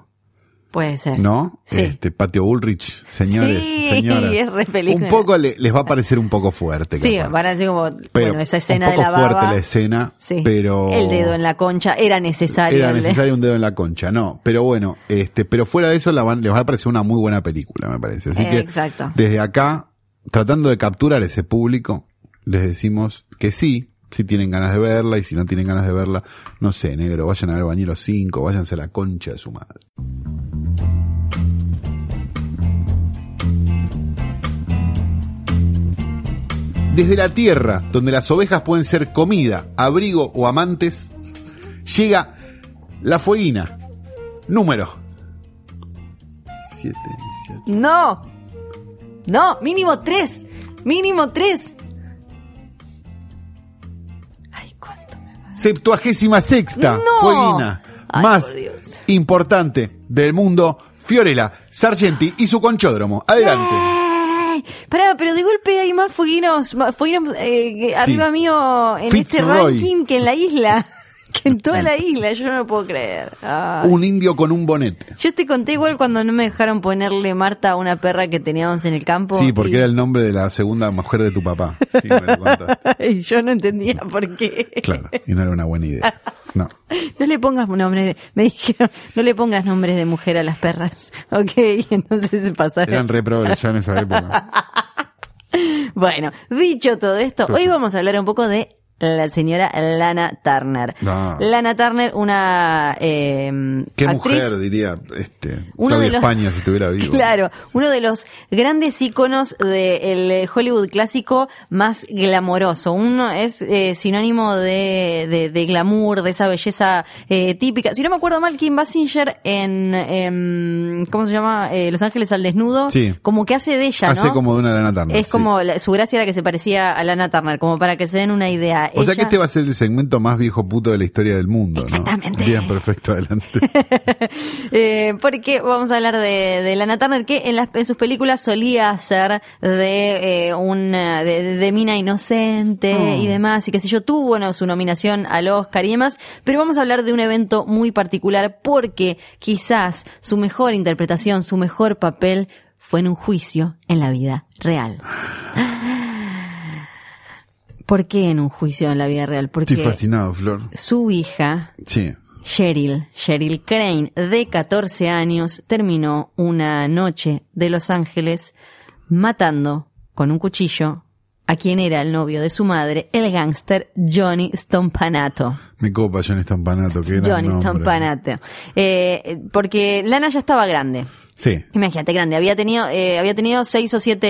Puede ser. ¿no? Sí. Este, Patio Ulrich, señores, Sí, señoras. es re película. Un poco le- les va a parecer un poco fuerte. Sí, capaz. van a decir como, Pero bueno, esa escena un de poco la baba. fuerte la escena, Sí. pero El dedo en la concha era necesario. era de- necesario un dedo en la concha, no, pero bueno, este, pero fuera de eso la van, les va a parecer una muy buena película, me parece. Así Eh, que exacto. desde acá, tratando de capturar ese público, les decimos que sí, si tienen ganas de verla y si no tienen ganas de verla, no sé, negro, vayan a ver Bañero 5, váyanse a la concha de su madre. Desde la tierra, donde las ovejas pueden ser comida, abrigo o amantes, llega la fueguina. Número 7, No. No, mínimo tres. Mínimo tres. Septuagésima sexta ¡No! más importante del mundo, Fiorella Sargenti y su conchódromo. Adelante. ¡Ay! Pará, pero de golpe hay más fueguinos, más fueguinos eh, arriba mío en este ranking que en la isla. Que en toda la isla, yo no lo puedo creer. Ay. Un indio con un bonete. Yo te conté igual cuando no me dejaron ponerle Marta a una perra que teníamos en el campo. Sí, porque y- era el nombre de la segunda mujer de tu papá. Sí, me lo y yo no entendía por qué. Claro, y no era una buena idea. No. No le pongas nombres de, me dijeron, no le pongas nombres de mujer a las perras, ok, entonces se pasaron. Eran re ya en esa época. Bueno, dicho todo esto, hoy vamos a hablar un poco de la señora Lana Turner. Ah. Lana Turner, una eh, Qué actriz mujer, diría este, Uno de los- España si estuviera vivo. Claro, uno de los grandes íconos del Hollywood clásico más glamoroso. Uno es eh, sinónimo de, de, de glamour, de esa belleza eh, típica. Si no me acuerdo mal, Kim Basinger en, em, ¿cómo se llama? Eh, Los Ángeles al Desnudo. Sí. Como que hace de ella, ¿no? Hace como de una Lana Turner. Es sí. como, la- su gracia era que se parecía a Lana Turner, como para que se den una idea. O sea que este va a ser el segmento más viejo puto de la historia del mundo, ¿no? Exactamente. Bien, perfecto, adelante. Eh, porque vamos a hablar de, de Lana Turner, que en, las, en sus películas solía ser de eh, una de, de mina inocente Oh. y demás, y qué sé yo, tuvo bueno, su nominación al Oscar y demás, pero vamos a hablar de un evento muy particular porque quizás su mejor interpretación, su mejor papel fue en un juicio en la vida real. ¿Por qué en un juicio en la vida real? Porque Estoy fascinado, Flor. su hija Sí. Cheryl, Cheryl Crane, de 14 años, terminó una noche de Los Ángeles matando con un cuchillo a quien era el novio de su madre, el gángster Johnny Stompanato. Me copa Johnny Stampanato, que Johnny Stompanato. Eh, porque Lana ya estaba grande. Sí. Imagínate, grande. Había tenido, eh, había tenido seis o siete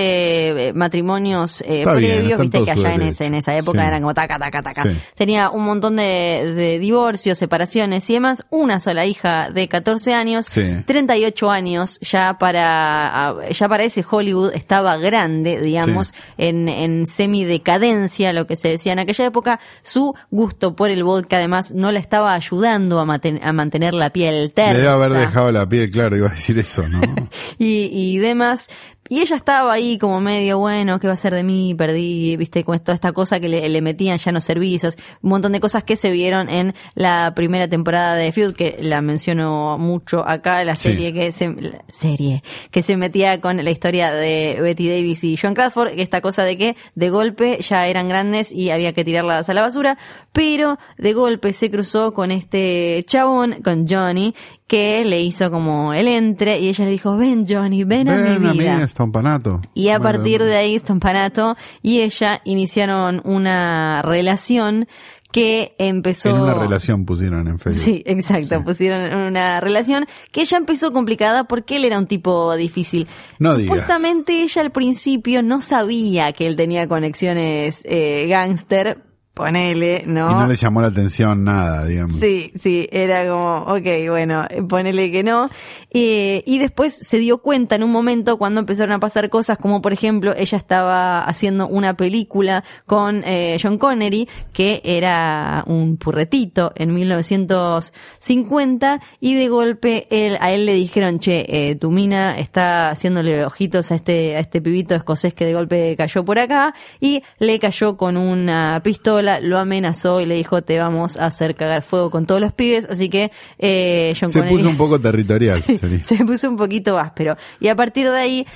eh, matrimonios eh, bien, previos, viste que allá en, ese, en esa época Sí. eran como taca, taca, taca. Sí. Tenía un montón de, de divorcios, separaciones y demás. Una sola hija de 14 años. Sí. 38 años ya para, ya para ese Hollywood estaba grande, digamos, en, en semidecadencia, lo que se decía en aquella época. Su gusto por el vodka además no la estaba ayudando a, maten- a mantener la piel tersa Le debe haber dejado la piel, claro, iba a decir eso, ¿no? y, y demás. Y ella estaba ahí como medio, bueno, ¿qué va a ser de mí? Perdí, viste, con toda esta cosa que le, le metían ya en los servicios, un montón de cosas que se vieron en la primera temporada de Feud, que la menciono mucho acá, la Sí. serie que se, serie, que se metía con la historia de Betty Davis y John Crawford, esta cosa de que de golpe ya eran grandes y había que tirarlas a la basura, pero de golpe se cruzó con este chabón, con Johnny, que le hizo como el entre y ella le dijo, ven Johnny, ven, a Ven mi a vida. mí, Stampanato. Y a partir de ahí, Stampanato y ella iniciaron una relación que empezó... En una relación pusieron en Facebook. Sí, exacto, pusieron una relación que ya empezó complicada porque él era un tipo difícil. No digas. Supuestamente ella al principio no sabía que él tenía conexiones eh, gángster, ponele, ¿no? Y no le llamó la atención nada, digamos. Sí, sí, era como, ok, bueno, ponele que no. Eh, y después se dio cuenta en un momento cuando empezaron a pasar cosas como, por ejemplo, ella estaba haciendo una película con eh, John Connery, que era un purretito en 1950, y de golpe él, a él le dijeron, che, eh, tu mina está haciéndole ojitos a este, a este pibito escocés que de golpe cayó por acá, y le cayó con una pistola, lo amenazó y le dijo, te vamos a hacer cagar fuego con todos los pibes, así que eh, John Se Connery... puso un poco territorial. Se puso un poquito áspero. Y a partir de ahí,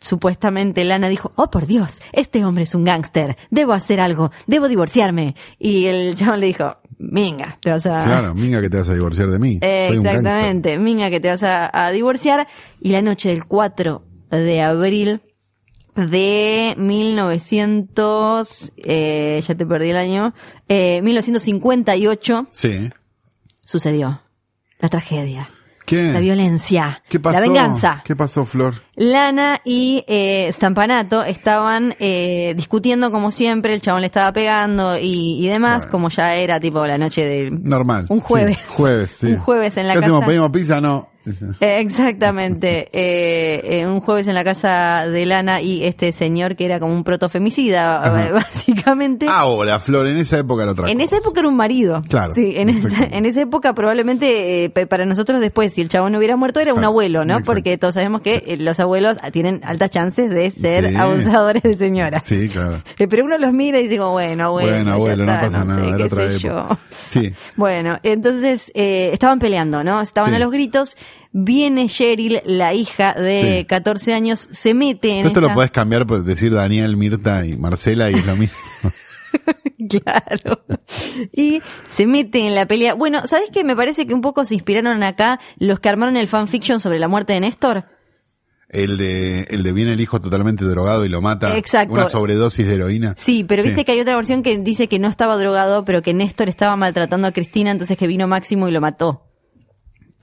supuestamente Lana dijo, oh por Dios, este hombre es un gángster, debo hacer algo, debo divorciarme. Y el chabón le dijo, venga, te vas a... Claro, minga que te vas a divorciar de mí. Eh, Soy un gángster. exactamente, minga que te vas a, a divorciar. Y la noche del 4 de abril de 1900, eh, ya te perdí el año, eh, 1958 Sí. sucedió la tragedia, ¿Qué? la violencia, ¿Qué pasó? la venganza. ¿Qué pasó, Flor? Lana y eh, Stampanato estaban eh, discutiendo como siempre, el chabón le estaba pegando y, y demás, Bueno. como ya era tipo la noche del... Normal. Un jueves. Sí, jueves, sí. Un jueves en la ¿Qué hacemos? casa. ¿Pedimos pizza? No. Eh, Exactamente. Eh, eh, un jueves en la casa de Lana y este señor que era como un protofemicida, Ajá. eh, básicamente. Ahora, Flor, en esa época era otra En esa época era un marido. Claro, Sí, en esa, en esa época probablemente eh, para nosotros después, si el chabón no hubiera muerto, era un abuelo, ¿no? exacto. Porque todos sabemos que eh, los abuelos tienen altas chances de ser Sí. abusadores de señoras. Sí, claro. Pero uno los mira y dice como, bueno, abuelo, Bueno, abuelo, no está, pasa nada, sé, era qué otra sé época. yo. Sí. Bueno, entonces eh, estaban peleando, ¿no? Estaban Sí. a los gritos. Viene Cheryl, la hija de Sí. 14 años, se mete en Esto esa... lo podés cambiar por decir Daniel, Mirta y Marcela y es lo mismo. Claro. Y se mete en la pelea. Bueno, ¿sabes qué? Me parece que un poco se inspiraron acá los que armaron el fanfiction sobre la muerte de Néstor. El de, el de viene el hijo totalmente drogado y lo mata. Exacto. Una sobredosis de heroína. Sí, pero viste que hay otra versión que dice que no estaba drogado, pero que Néstor estaba maltratando a Cristina, entonces que vino Máximo y lo mató.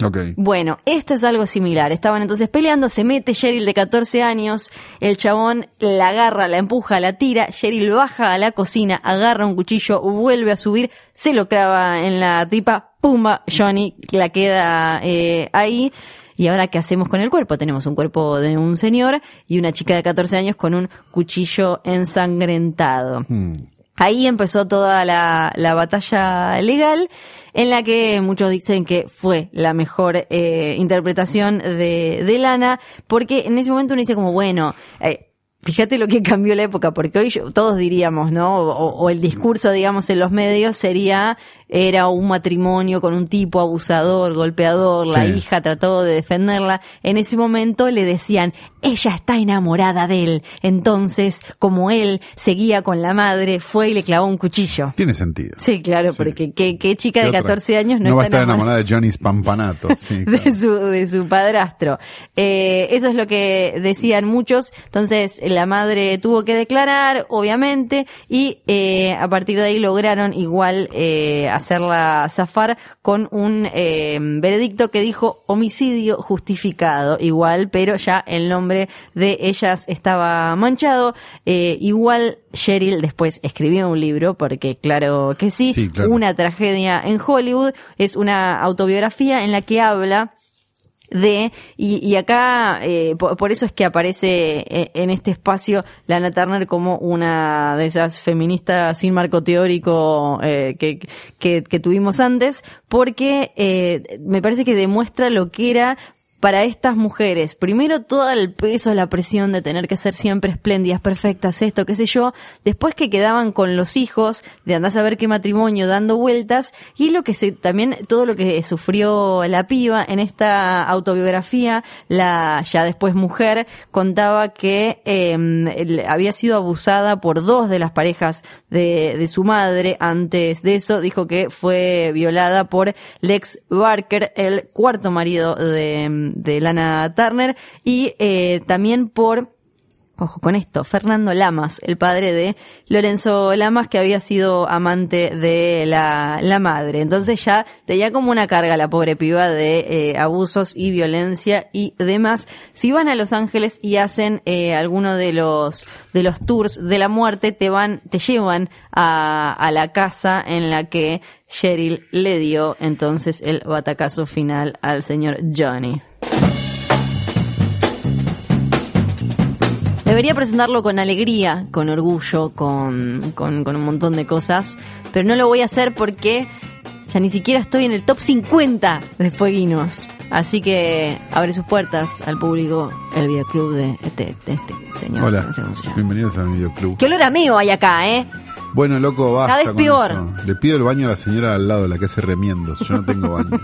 Ok. Bueno, esto es algo similar. Estaban entonces peleando, se mete Cheryl de 14 años, el chabón la agarra, la empuja, la tira, Cheryl baja a la cocina, agarra un cuchillo, vuelve a subir, se lo clava en la tripa, pumba, Johnny la queda eh, ahí. Y ahora, ¿qué hacemos con el cuerpo? Tenemos un cuerpo de un señor y una chica de 14 años con un cuchillo ensangrentado. Hmm. Ahí empezó toda la, la batalla legal en la que muchos dicen que fue la mejor eh, interpretación de, de Lana, porque en ese momento uno dice como, bueno, eh, fíjate lo que cambió la época, porque hoy yo- todos diríamos, ¿no? O, o el discurso, digamos, en los medios sería, era un matrimonio con un tipo abusador, golpeador, la hija trató de defenderla. En ese momento le decían, ella está enamorada de él. Entonces, como él seguía con la madre, fue y le clavó un cuchillo. Tiene sentido. Sí, claro, Sí. porque ¿qué, qué chica de ¿Qué otra? 14 años no, va a está estar enamorada? enamorada de Johnny Spampanato. Sí, de su, de su padrastro. Eh, eso es lo que decían muchos. Entonces, la madre tuvo que declarar, obviamente, y eh, a partir de ahí lograron igual eh, hacerla zafar con un eh, veredicto que dijo homicidio justificado, igual, pero ya el nombre de ellas estaba manchado. Eh, igual Cheryl después escribió un libro, porque claro que sí, Sí, claro. una tragedia en Hollywood, es una autobiografía en la que habla de, y, y acá, eh, por, por eso es que aparece eh, en este espacio Lana Turner como una de esas feministas sin marco teórico eh, que, que, que tuvimos antes, porque eh, me parece que demuestra lo que era para estas mujeres, primero todo el peso, la presión de tener que ser siempre espléndidas, perfectas, esto, qué sé yo, después que quedaban con los hijos, de andar a saber qué matrimonio dando vueltas, y lo que se, también todo lo que sufrió la piba en esta autobiografía, la ya después mujer, contaba que el- había sido abusada por dos de las parejas de, de su madre, antes de eso. Dijo que fue violada por Lex Barker, el cuarto marido de, de Lana Turner, y eh, también por Ojo con esto, Fernando Lamas, el padre de Lorenzo Lamas, que había sido amante de la, la madre. Entonces ya tenía como una carga la pobre piba de eh, abusos y violencia y demás. Si van a Los Ángeles y hacen eh, alguno de los de los tours de la muerte, te van, te llevan a, a la casa en la que Cheryl le dio entonces el batacazo final al señor Johnny. Debería presentarlo con alegría, con orgullo, con, con, con un montón de cosas, pero no lo voy a hacer porque ya ni siquiera estoy en el top 50 de Fueguinos. Así que abre sus puertas al público el videoclub de este, de este señor. Hola, no sé se bienvenidos al videoclub. Qué olor a meo hay acá, ¿eh? Bueno, loco, basta. Cada vez con peor. esto. Le pido el baño a la señora de al lado, la que hace remiendos. Yo no tengo baño.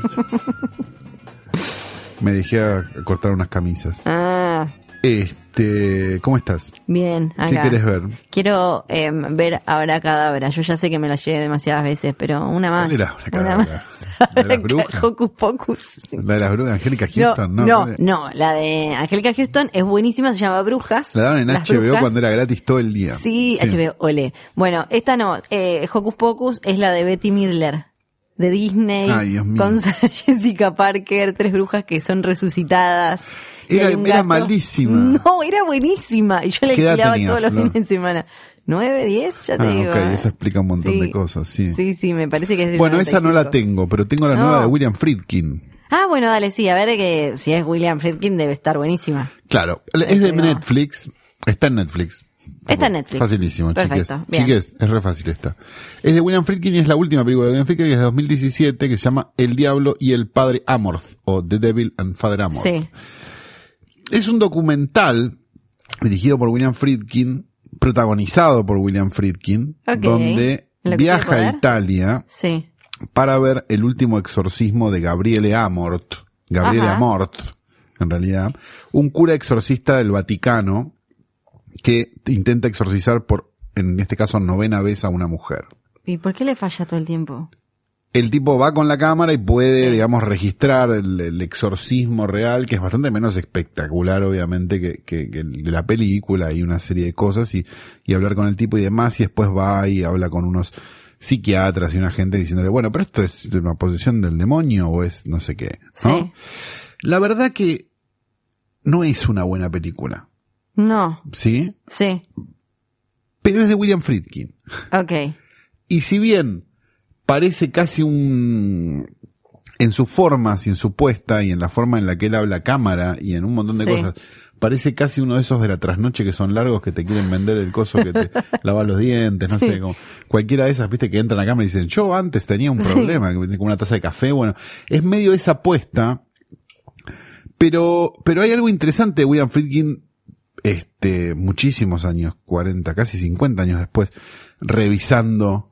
Me dejé a cortar unas camisas. Ah, Este, ¿cómo estás? bien, acá. ¿Qué querés ver? Quiero eh, ver ahora Cadabra. Yo ya sé que me la llevé demasiadas veces, pero una más. ¿Cuál era una cadabra? más. ¿La de las brujas? Hocus Pocus. La de las brujas, Angélica Houston, ¿no? no, no, la de Angélica Houston es buenísima, se llama Brujas. La daban en HBO Brujas. cuando era gratis todo el día. Sí, HBO, ole. Bueno, esta no, eh, Hocus Pocus es la de Betty Midler. De Disney, Ay, Dios mío. con Jessica Parker, tres brujas que son resucitadas. Era- malísima. No, era buenísima. Y yo la ¿Qué edad alquilaba todos los Flor? fines de semana. ¿Nueve, diez? Ya te Ah, digo. ok, eh. eso explica un montón de cosas, sí. Sí, sí, me parece que es Bueno, esa no la 95. tengo, pero tengo la No. nueva de William Friedkin. Ah, bueno, dale, sí, a ver que si es William Friedkin debe estar buenísima. Claro, es de Pero- Netflix, está en Netflix. Está en Netflix. Facilísimo, Perfecto, chiques. bien. Chiques, es re fácil esta. Es de William Friedkin y es la última película de William Friedkin, que es de 2017, que se llama El Diablo y el Padre Amorth, o The Devil and Father Amorth. Sí. Es un documental dirigido por William Friedkin, protagonizado por William Friedkin, donde ¿Lo que viaja a? Italia Sí. para ver el último exorcismo de Gabriele Amort. Gabriele Ajá. Amort, en realidad. Un cura exorcista del Vaticano que intenta exorcizar por, en este caso, novena vez a una mujer. ¿Y por qué le falla todo el tiempo? El tipo va con la cámara y puede, digamos, registrar el, el exorcismo real, que es bastante menos espectacular, obviamente, que, que- que el de la película y una serie de cosas, y, y hablar con el tipo y demás, y después va y habla con unos psiquiatras y una gente diciéndole, bueno, pero esto es una posesión del demonio o es no sé qué. ¿no? Sí. La verdad que no es una buena película, No. ¿sí? Sí. Pero es de William Friedkin. Ok. Y si bien parece casi un... En su forma, y en su puesta, y en la forma en la que él habla a cámara, y en un montón de Sí. cosas, parece casi uno de esos de la trasnoche que son largos que te quieren vender el coso que te lava los dientes, no Sí. sé, como cualquiera de esas, viste, que entran a cámara y dicen, yo antes tenía un Sí. problema, que venía con una taza de café, bueno, es medio esa puesta, pero, pero hay algo interesante de William Friedkin, este, muchísimos años, 40, casi 50 años después, revisando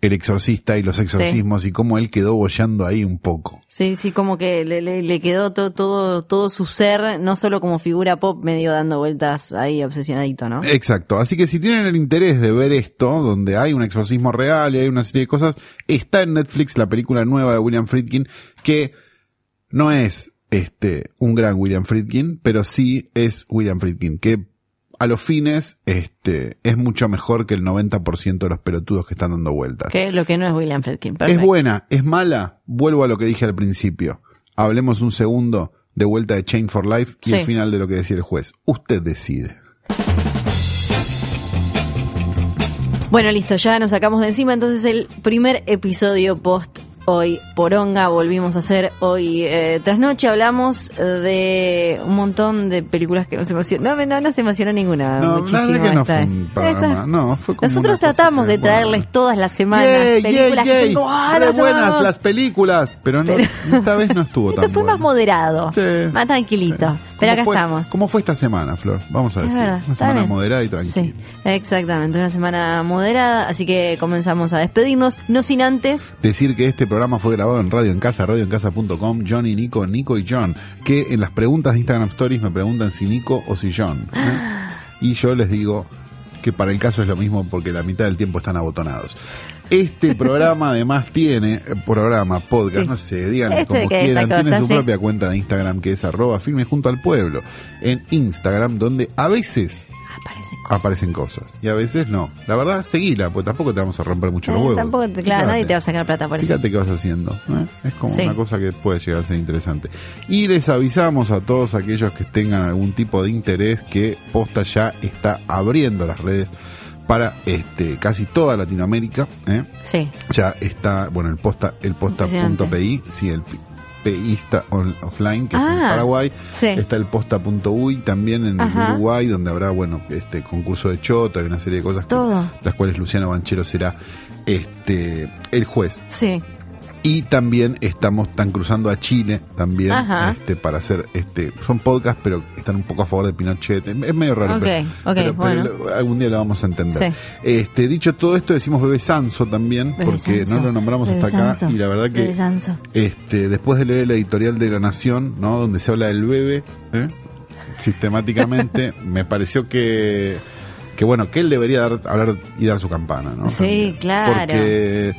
el exorcista y los exorcismos y cómo él quedó bollando ahí un poco. Sí, sí, como que le, le, le quedó todo, todo, todo su ser, no solo como figura pop, medio dando vueltas ahí obsesionadito, ¿no? Exacto. Así que si tienen el interés de ver esto, donde hay un exorcismo real y hay una serie de cosas, está en Netflix la película nueva de William Friedkin, que no es este un gran William Friedkin, pero sí es William Friedkin, que a los fines este es mucho mejor que el 90% de los pelotudos que están dando vueltas. Que lo que no es William Friedkin. ¿Es buena? ¿Es mala? Vuelvo a lo que dije al principio. Hablemos un segundo de vuelta de Chain for Life y Sí. el final de lo que decía el juez. Usted decide. Bueno, listo, ya nos sacamos de encima entonces el primer episodio post hoy poronga volvimos a hacer hoy eh, trasnoche hablamos de un montón de películas que nos emocionan no, me- no nos emocionó ninguna No, muchísimo que no fue un programa. No, fue como nosotros tratamos de traerles todas las semanas películas que son ¡ah, las buenas amamos! las películas, pero, no, esta vez no estuvo tan fue bueno. más moderado Sí. más tranquilito Sí. pero ¿Cómo acá fue- estamos ¿Cómo fue esta semana, Flor? Vamos a decir. verdad, una semana bien. moderada y tranquila. Sí, exactamente, una semana moderada, así que comenzamos a despedirnos, no sin antes Decir que este programa fue grabado en Radio en Casa, radioencasa.com, John y Nico, Nico y John, que en las preguntas de Instagram Stories me preguntan si Nico o si John. ¿eh? Y yo les digo que para el caso es lo mismo porque la mitad del tiempo están abotonados. Este programa además tiene, eh, programa, podcast, Sí. no sé, digan Este como quieran, tiene su sí. propia cuenta de Instagram que es arroba filme junto al pueblo. En Instagram, donde a veces aparecen cosas. aparecen cosas y a veces no. La verdad, seguila, pues tampoco te vamos a romper mucho los Eh, huevos. tampoco, claro, Fíjate. nadie te va a sacar plata por eso. Fíjate qué vas haciendo. ¿eh? Es como Sí. una cosa que puede llegar a ser interesante. Y les avisamos a todos aquellos que tengan algún tipo de interés que Posta ya está abriendo las redes para este casi toda Latinoamérica. ¿eh? Sí, Ya está, bueno, el posta, el posta.pi, sí, el PIsta on- offline, que es en Ah, Paraguay. sí. Está el posta.uy también en Ajá. Uruguay, donde habrá, bueno, este concurso de choto y una serie de cosas, Todo. las cuales Luciano Banchero será este el juez. sí. Y también estamos tan cruzando a Chile también Ajá. este para hacer este son podcasts pero están un poco a favor de Pinochet. Es medio raro. Pero, ok, pero- bueno. pero lo- algún día lo vamos a entender. Sí. Este, dicho todo esto, decimos Bebé Sanso también, Bebé porque Sanso, no lo nombramos Bebé hasta acá. Y la verdad que Sanso. este, después de leer el editorial de La Nación, ¿no? Donde se habla del bebé, ¿eh? sistemáticamente, me pareció que, que bueno, que él debería dar, hablar y dar su campana, ¿no? Sí, También. claro. Porque,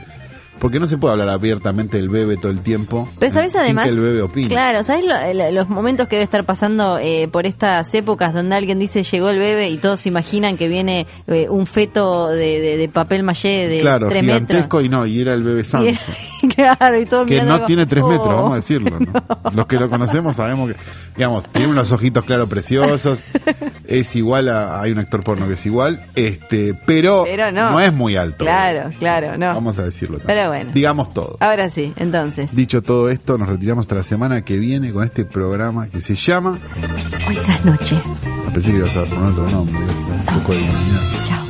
porque no se puede hablar abiertamente del bebé todo el tiempo. Pero sabes sin además, que el bebé opine. claro, ¿sabes lo- lo- los momentos que debe estar pasando eh, por estas épocas donde alguien dice llegó el bebé y todos se imaginan que viene eh, un feto de, de- de papel maché de Claro, tres metros? gigantesco y no, y era el bebé Sanso. Y- claro, y todo que no tiene tres "Oh". metros, vamos a decirlo. ¿no? Los que lo conocemos sabemos que, digamos, tiene unos ojitos claros preciosos, es igual a, hay un actor porno que es igual, este, pero, Pero no. es muy alto. Claro, claro, no. Vamos a decirlo también. Pero bueno. Digamos todo. Ahora sí, entonces. Dicho todo esto, nos retiramos hasta la semana que viene con este programa que se llama. Hoy tras noche. A pensé que ibas a poner otro nombre, un poco de. Chao.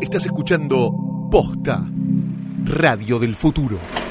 Estás escuchando Posta, Radio del Futuro.